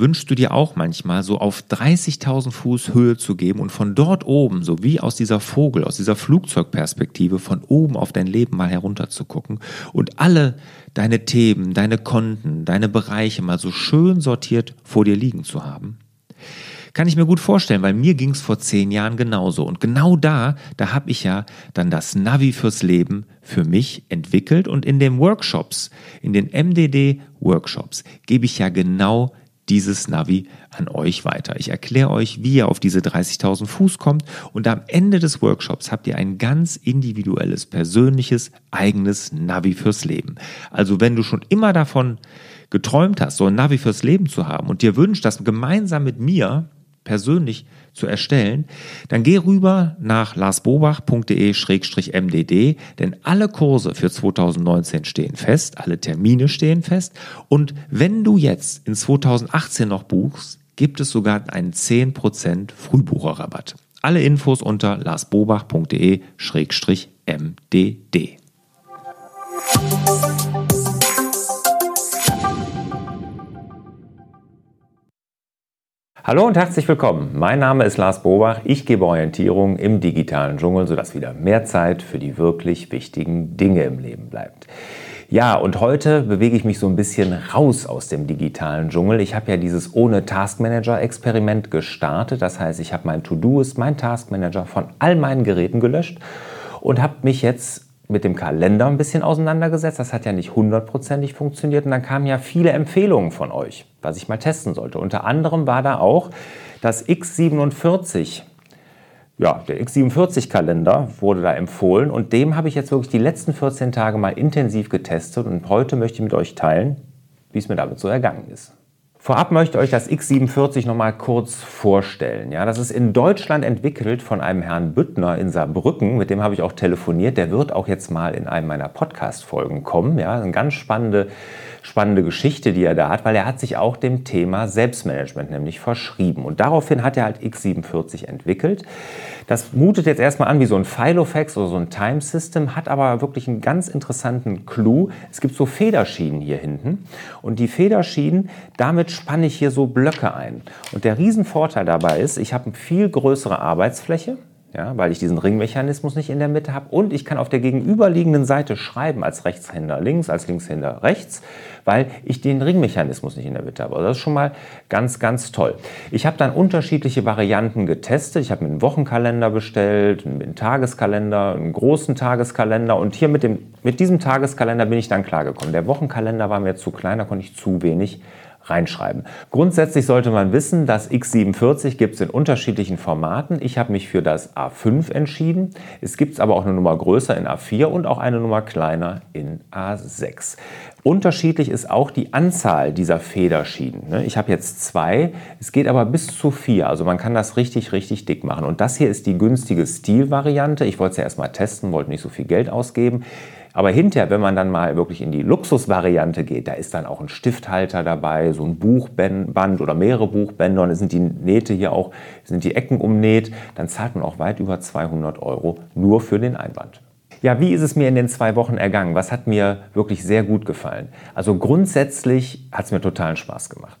wünschst du dir auch manchmal, so auf 30.000 Fuß Höhe zu geben und von dort oben, so wie aus dieser Vogel, aus dieser Flugzeugperspektive, von oben auf dein Leben mal herunter zu gucken und alle deine Themen, deine Konten, deine Bereiche mal so schön sortiert vor dir liegen zu haben? Kann ich mir gut vorstellen, weil mir ging es vor zehn Jahren genauso. Und genau da, da habe ich ja dann das Navi fürs Leben für mich entwickelt. Und in den Workshops, in den MDD-Workshops, gebe ich ja genau dieses Navi an euch weiter. Ich erkläre euch, wie ihr auf diese 30.000 Fuß kommt und am Ende des Workshops habt ihr ein ganz individuelles, persönliches, eigenes Navi fürs Leben. Also wenn du schon immer davon geträumt hast, so ein Navi fürs Leben zu haben und dir wünscht, das gemeinsam mit mir persönlich zu erstellen, dann geh rüber nach larsbobach.de-mdd, denn alle Kurse für 2019 stehen fest, alle Termine stehen fest und wenn du jetzt in 2018 noch buchst, gibt es sogar einen 10% Frühbucherrabatt. Alle Infos unter larsbobach.de-mdd. Hallo und herzlich willkommen. Mein Name ist Lars Bobach. Ich gebe Orientierung im digitalen Dschungel, sodass wieder mehr Zeit für die wirklich wichtigen Dinge im Leben bleibt. Ja, und heute bewege ich mich so ein bisschen raus aus dem digitalen Dschungel. Ich habe ja dieses ohne Taskmanager-Experiment gestartet. Das heißt, ich habe mein To-Do-Ist, mein Taskmanager von all meinen Geräten gelöscht und habe mich jetzt mit dem Kalender ein bisschen auseinandergesetzt. Das hat ja nicht hundertprozentig funktioniert. Und dann kamen ja viele Empfehlungen von euch, was ich mal testen sollte. Unter anderem war da auch das X47. Ja, der X47-Kalender wurde da empfohlen und dem habe ich jetzt wirklich die letzten 14 Tage mal intensiv getestet und heute möchte ich mit euch teilen, wie es mir damit so ergangen ist. Vorab möchte ich euch das X47 noch mal kurz vorstellen. Ja, das ist in Deutschland entwickelt von einem Herrn Büttner in Saarbrücken, mit dem habe ich auch telefoniert. Der wird auch jetzt mal in einem meiner Podcast-Folgen kommen. Ja, eine ganz spannende spannende Geschichte, die er da hat, weil er hat sich auch dem Thema Selbstmanagement nämlich verschrieben. Und daraufhin hat er halt X47 entwickelt. Das mutet jetzt erstmal an wie so ein Filofax oder so ein Time System, hat aber wirklich einen ganz interessanten Clou. Es gibt so Federschienen hier hinten und die Federschienen, damit spanne ich hier so Blöcke ein. Und der Riesenvorteil dabei ist, ich habe eine viel größere Arbeitsfläche ja, weil ich diesen Ringmechanismus nicht in der Mitte habe. Und ich kann auf der gegenüberliegenden Seite schreiben, als Rechtshänder links, als Linkshänder rechts, weil ich den Ringmechanismus nicht in der Mitte habe. Also das ist schon mal ganz, ganz toll. Ich habe dann unterschiedliche Varianten getestet. Ich habe mir einen Wochenkalender bestellt, einen Tageskalender, einen großen Tageskalender. Und hier mit, dem, mit diesem Tageskalender bin ich dann klargekommen. Der Wochenkalender war mir zu klein, da konnte ich zu wenig reinschreiben. Grundsätzlich sollte man wissen, das X47 gibt es in unterschiedlichen Formaten. Ich habe mich für das A5 entschieden. Es gibt aber auch eine Nummer größer in A4 und auch eine Nummer kleiner in A6. Unterschiedlich ist auch die Anzahl dieser Federschienen. Ne? Ich habe jetzt zwei, es geht aber bis zu vier. Also man kann das richtig, richtig dick machen. Und das hier ist die günstige Stilvariante. Ich wollte es ja erstmal testen, wollte nicht so viel Geld ausgeben. Aber hinterher, wenn man dann mal wirklich in die Luxusvariante geht, da ist dann auch ein Stifthalter dabei, so ein Buchband oder mehrere Buchbänder und dann sind die Nähte hier auch, sind die Ecken umnäht, dann zahlt man auch weit über 200 Euro nur für den Einband. Ja, wie ist es mir in den zwei Wochen ergangen? Was hat mir wirklich sehr gut gefallen? Also grundsätzlich hat es mir totalen Spaß gemacht.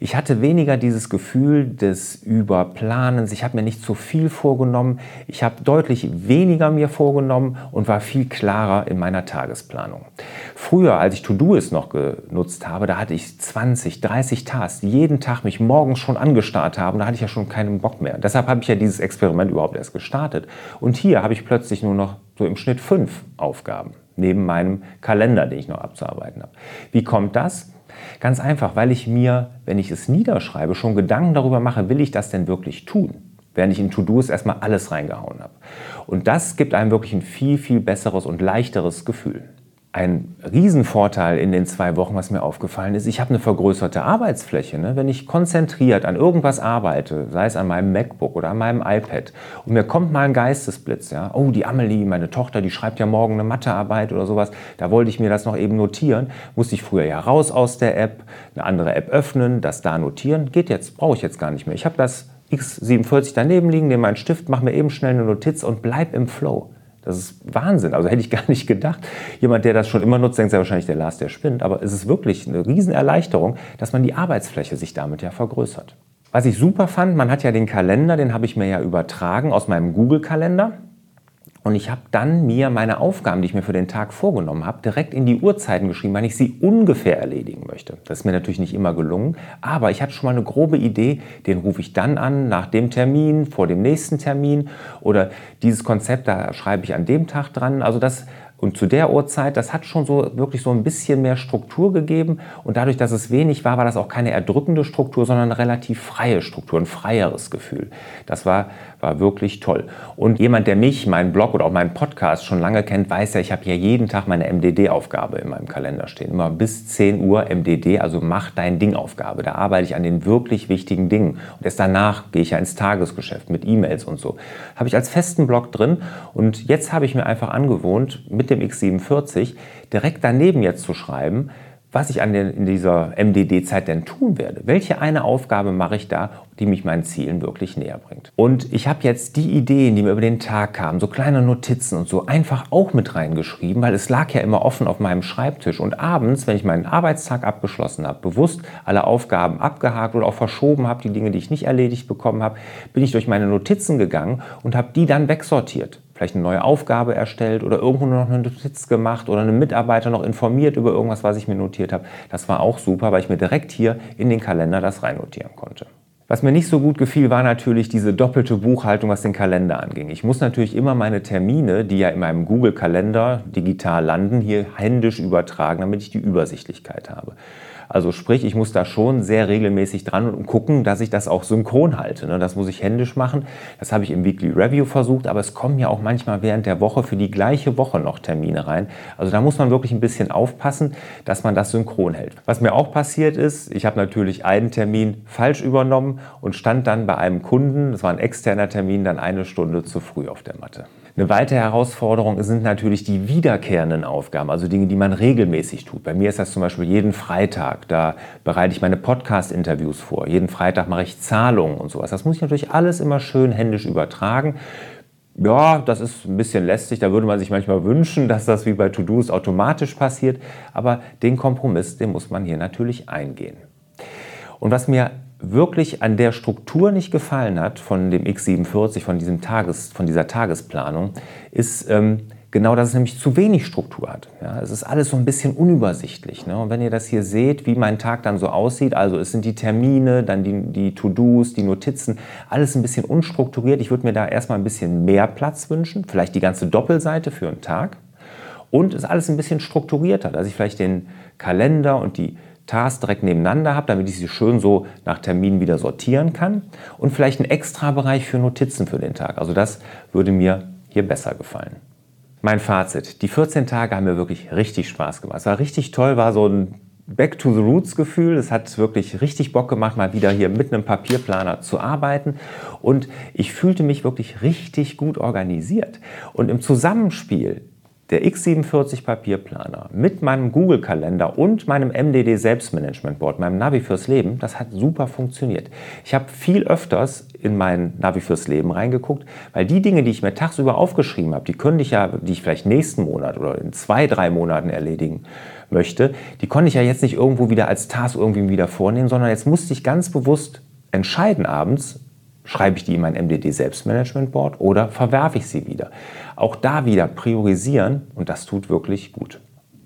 Ich hatte weniger dieses Gefühl des Überplanens. Ich habe mir nicht zu viel vorgenommen. Ich habe deutlich weniger mir vorgenommen und war viel klarer in meiner Tagesplanung. Früher, als ich To-Do-Ist noch genutzt habe, da hatte ich 20, 30 Tasks, jeden Tag mich morgens schon angestarrt haben. Da hatte ich ja schon keinen Bock mehr. Deshalb habe ich ja dieses Experiment überhaupt erst gestartet. Und hier habe ich plötzlich nur noch so im Schnitt fünf Aufgaben neben meinem Kalender, den ich noch abzuarbeiten habe. Wie kommt das? Ganz einfach, weil ich mir, wenn ich es niederschreibe, schon Gedanken darüber mache, will ich das denn wirklich tun? Während ich in To-Dos erstmal alles reingehauen habe. Und das gibt einem wirklich ein viel, viel besseres und leichteres Gefühl ein Riesenvorteil in den zwei Wochen, was mir aufgefallen ist, ich habe eine vergrößerte Arbeitsfläche. Ne? Wenn ich konzentriert an irgendwas arbeite, sei es an meinem MacBook oder an meinem iPad, und mir kommt mal ein Geistesblitz, ja, oh, die Amelie, meine Tochter, die schreibt ja morgen eine Mathearbeit oder sowas, da wollte ich mir das noch eben notieren, musste ich früher ja raus aus der App, eine andere App öffnen, das da notieren, geht jetzt, brauche ich jetzt gar nicht mehr. Ich habe das X47 daneben liegen, nehme meinen Stift, mache mir eben schnell eine Notiz und bleib im Flow. Das ist Wahnsinn. Also hätte ich gar nicht gedacht. Jemand, der das schon immer nutzt, denkt ja wahrscheinlich, der Lars, der spinnt. Aber es ist wirklich eine Riesenerleichterung, dass man die Arbeitsfläche sich damit ja vergrößert. Was ich super fand, man hat ja den Kalender, den habe ich mir ja übertragen aus meinem Google-Kalender. Und ich habe dann mir meine Aufgaben, die ich mir für den Tag vorgenommen habe, direkt in die Uhrzeiten geschrieben, weil ich sie ungefähr erledigen möchte. Das ist mir natürlich nicht immer gelungen, aber ich hatte schon mal eine grobe Idee, den rufe ich dann an, nach dem Termin, vor dem nächsten Termin oder dieses Konzept, da schreibe ich an dem Tag dran. Also das und zu der Uhrzeit, das hat schon so wirklich so ein bisschen mehr Struktur gegeben. Und dadurch, dass es wenig war, war das auch keine erdrückende Struktur, sondern eine relativ freie Struktur, ein freieres Gefühl. Das war, war wirklich toll. Und jemand, der mich, meinen Blog oder auch meinen Podcast schon lange kennt, weiß ja, ich habe hier jeden Tag meine MDD-Aufgabe in meinem Kalender stehen. Immer bis 10 Uhr MDD, also mach dein Ding-Aufgabe. Da arbeite ich an den wirklich wichtigen Dingen. Und erst danach gehe ich ja ins Tagesgeschäft mit E-Mails und so. Habe ich als festen Blog drin. Und jetzt habe ich mir einfach angewohnt, mit mit dem X47 direkt daneben jetzt zu schreiben, was ich an den, in dieser MDD-Zeit denn tun werde. Welche eine Aufgabe mache ich da, die mich meinen Zielen wirklich näher bringt. Und ich habe jetzt die Ideen, die mir über den Tag kamen, so kleine Notizen und so, einfach auch mit reingeschrieben, weil es lag ja immer offen auf meinem Schreibtisch. Und abends, wenn ich meinen Arbeitstag abgeschlossen habe, bewusst alle Aufgaben abgehakt oder auch verschoben habe, die Dinge, die ich nicht erledigt bekommen habe, bin ich durch meine Notizen gegangen und habe die dann wegsortiert vielleicht eine neue Aufgabe erstellt oder irgendwo noch eine Notiz gemacht oder einen Mitarbeiter noch informiert über irgendwas, was ich mir notiert habe. Das war auch super, weil ich mir direkt hier in den Kalender das reinnotieren konnte. Was mir nicht so gut gefiel, war natürlich diese doppelte Buchhaltung, was den Kalender anging. Ich muss natürlich immer meine Termine, die ja in meinem Google-Kalender digital landen, hier händisch übertragen, damit ich die Übersichtlichkeit habe. Also sprich, ich muss da schon sehr regelmäßig dran und gucken, dass ich das auch synchron halte. Ne? Das muss ich händisch machen. Das habe ich im Weekly Review versucht, aber es kommen ja auch manchmal während der Woche für die gleiche Woche noch Termine rein. Also da muss man wirklich ein bisschen aufpassen, dass man das synchron hält. Was mir auch passiert ist, ich habe natürlich einen Termin falsch übernommen und stand dann bei einem Kunden, das war ein externer Termin, dann eine Stunde zu früh auf der Matte. Eine weitere Herausforderung sind natürlich die wiederkehrenden Aufgaben, also Dinge, die man regelmäßig tut. Bei mir ist das zum Beispiel jeden Freitag. Da bereite ich meine Podcast-Interviews vor. Jeden Freitag mache ich Zahlungen und sowas. Das muss ich natürlich alles immer schön händisch übertragen. Ja, das ist ein bisschen lästig. Da würde man sich manchmal wünschen, dass das wie bei To-Dos automatisch passiert. Aber den Kompromiss, den muss man hier natürlich eingehen. Und was mir wirklich an der Struktur nicht gefallen hat von dem X47, von, diesem Tages, von dieser Tagesplanung, ist ähm, genau, dass es nämlich zu wenig Struktur hat. Ja, es ist alles so ein bisschen unübersichtlich. Ne? Und wenn ihr das hier seht, wie mein Tag dann so aussieht, also es sind die Termine, dann die, die To-Dos, die Notizen, alles ein bisschen unstrukturiert. Ich würde mir da erstmal ein bisschen mehr Platz wünschen, vielleicht die ganze Doppelseite für einen Tag. Und es ist alles ein bisschen strukturierter, dass ich vielleicht den Kalender und die Tasks direkt nebeneinander habe, damit ich sie schön so nach Terminen wieder sortieren kann. Und vielleicht einen extra Bereich für Notizen für den Tag. Also das würde mir hier besser gefallen. Mein Fazit. Die 14 Tage haben mir wirklich richtig Spaß gemacht. Es war richtig toll, war so ein Back to the Roots Gefühl. Es hat wirklich richtig Bock gemacht, mal wieder hier mit einem Papierplaner zu arbeiten. Und ich fühlte mich wirklich richtig gut organisiert. Und im Zusammenspiel der X47 Papierplaner mit meinem Google-Kalender und meinem MDD Selbstmanagement Board, meinem Navi fürs Leben, das hat super funktioniert. Ich habe viel öfters in mein Navi fürs Leben reingeguckt, weil die Dinge, die ich mir tagsüber aufgeschrieben habe, die könnte ich ja, die ich vielleicht nächsten Monat oder in zwei, drei Monaten erledigen möchte, die konnte ich ja jetzt nicht irgendwo wieder als Task irgendwie wieder vornehmen, sondern jetzt musste ich ganz bewusst entscheiden abends, Schreibe ich die in mein MDD Selbstmanagement Board oder verwerfe ich sie wieder? Auch da wieder priorisieren und das tut wirklich gut.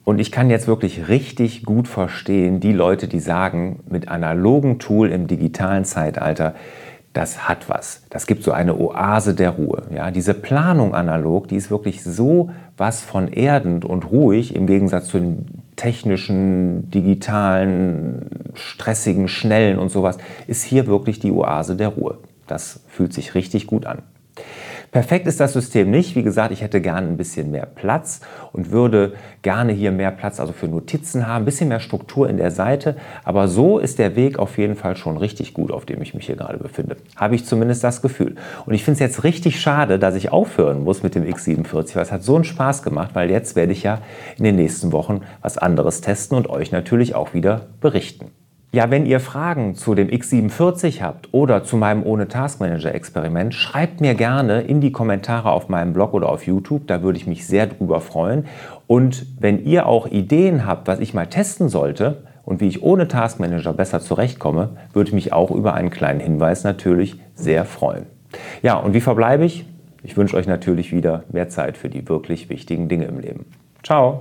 Und ich kann jetzt wirklich richtig gut verstehen, die Leute, die sagen, mit analogen Tool im digitalen Zeitalter, das hat was. Das gibt so eine Oase der Ruhe. Ja, diese Planung analog, die ist wirklich so was von erdend und ruhig im Gegensatz zu den technischen, digitalen, stressigen, schnellen und sowas, ist hier wirklich die Oase der Ruhe. Das fühlt sich richtig gut an. Perfekt ist das System nicht. Wie gesagt, ich hätte gerne ein bisschen mehr Platz und würde gerne hier mehr Platz also für Notizen haben, ein bisschen mehr Struktur in der Seite. Aber so ist der Weg auf jeden Fall schon richtig gut, auf dem ich mich hier gerade befinde. Habe ich zumindest das Gefühl. Und ich finde es jetzt richtig schade, dass ich aufhören muss mit dem X47, weil es hat so einen Spaß gemacht, weil jetzt werde ich ja in den nächsten Wochen was anderes testen und euch natürlich auch wieder berichten. Ja, wenn ihr Fragen zu dem X47 habt oder zu meinem ohne Taskmanager Experiment, schreibt mir gerne in die Kommentare auf meinem Blog oder auf YouTube, da würde ich mich sehr drüber freuen. Und wenn ihr auch Ideen habt, was ich mal testen sollte und wie ich ohne Taskmanager besser zurechtkomme, würde ich mich auch über einen kleinen Hinweis natürlich sehr freuen. Ja, und wie verbleibe ich? Ich wünsche euch natürlich wieder mehr Zeit für die wirklich wichtigen Dinge im Leben. Ciao!